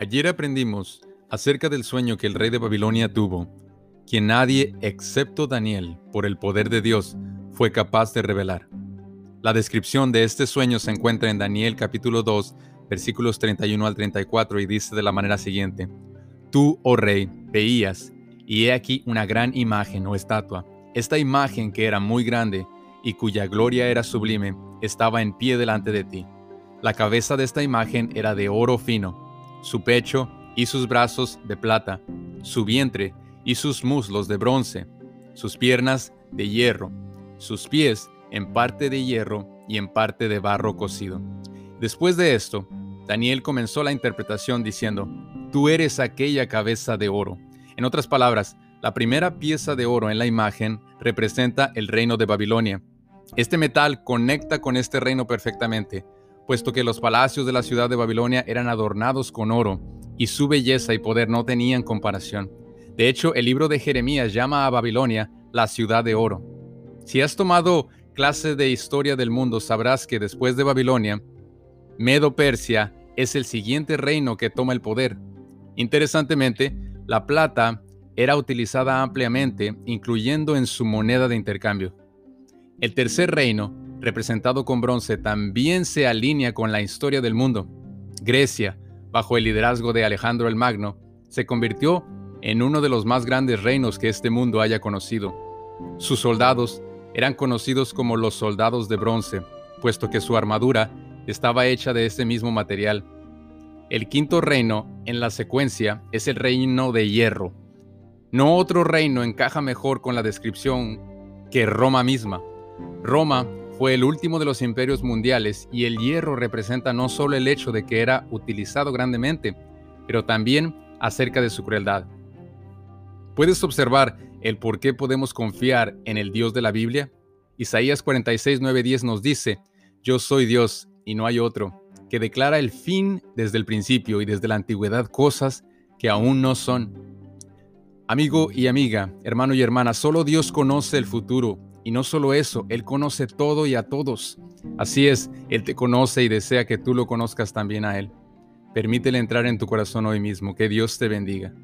Ayer aprendimos acerca del sueño que el rey de Babilonia tuvo, que nadie excepto Daniel, por el poder de Dios, fue capaz de revelar. La descripción de este sueño se encuentra en Daniel capítulo 2, versículos 31 al 34 y dice de la manera siguiente, Tú, oh rey, veías, y he aquí una gran imagen o estatua. Esta imagen que era muy grande y cuya gloria era sublime, estaba en pie delante de ti. La cabeza de esta imagen era de oro fino, su pecho y sus brazos de plata, su vientre y sus muslos de bronce, sus piernas de hierro, sus pies en parte de hierro y en parte de barro cocido. Después de esto, Daniel comenzó la interpretación diciendo, Tú eres aquella cabeza de oro. En otras palabras, la primera pieza de oro en la imagen representa el reino de Babilonia. Este metal conecta con este reino perfectamente, puesto que los palacios de la ciudad de Babilonia eran adornados con oro, y su belleza y poder no tenían comparación. De hecho, el libro de Jeremías llama a Babilonia la ciudad de oro. Si has tomado clase de historia del mundo, sabrás que después de Babilonia, Medo-Persia es el siguiente reino que toma el poder. Interesantemente, la plata era utilizada ampliamente, incluyendo en su moneda de intercambio. El tercer reino representado con bronce, también se alinea con la historia del mundo. Grecia, bajo el liderazgo de Alejandro el Magno, se convirtió en uno de los más grandes reinos que este mundo haya conocido. Sus soldados eran conocidos como los soldados de bronce, puesto que su armadura estaba hecha de este mismo material. El quinto reino en la secuencia es el reino de hierro. No otro reino encaja mejor con la descripción que Roma misma. Roma fue el último de los imperios mundiales y el hierro representa no solo el hecho de que era utilizado grandemente, pero también acerca de su crueldad. ¿Puedes observar el por qué podemos confiar en el Dios de la Biblia? Isaías 46, 9, 10 nos dice, Yo soy Dios y no hay otro, que declara el fin desde el principio y desde la antigüedad cosas que aún no son. Amigo y amiga, hermano y hermana, solo Dios conoce el futuro y no solo eso, Él conoce todo y a todos. Así es, Él te conoce y desea que tú lo conozcas también a Él. Permítele entrar en tu corazón hoy mismo. Que Dios te bendiga.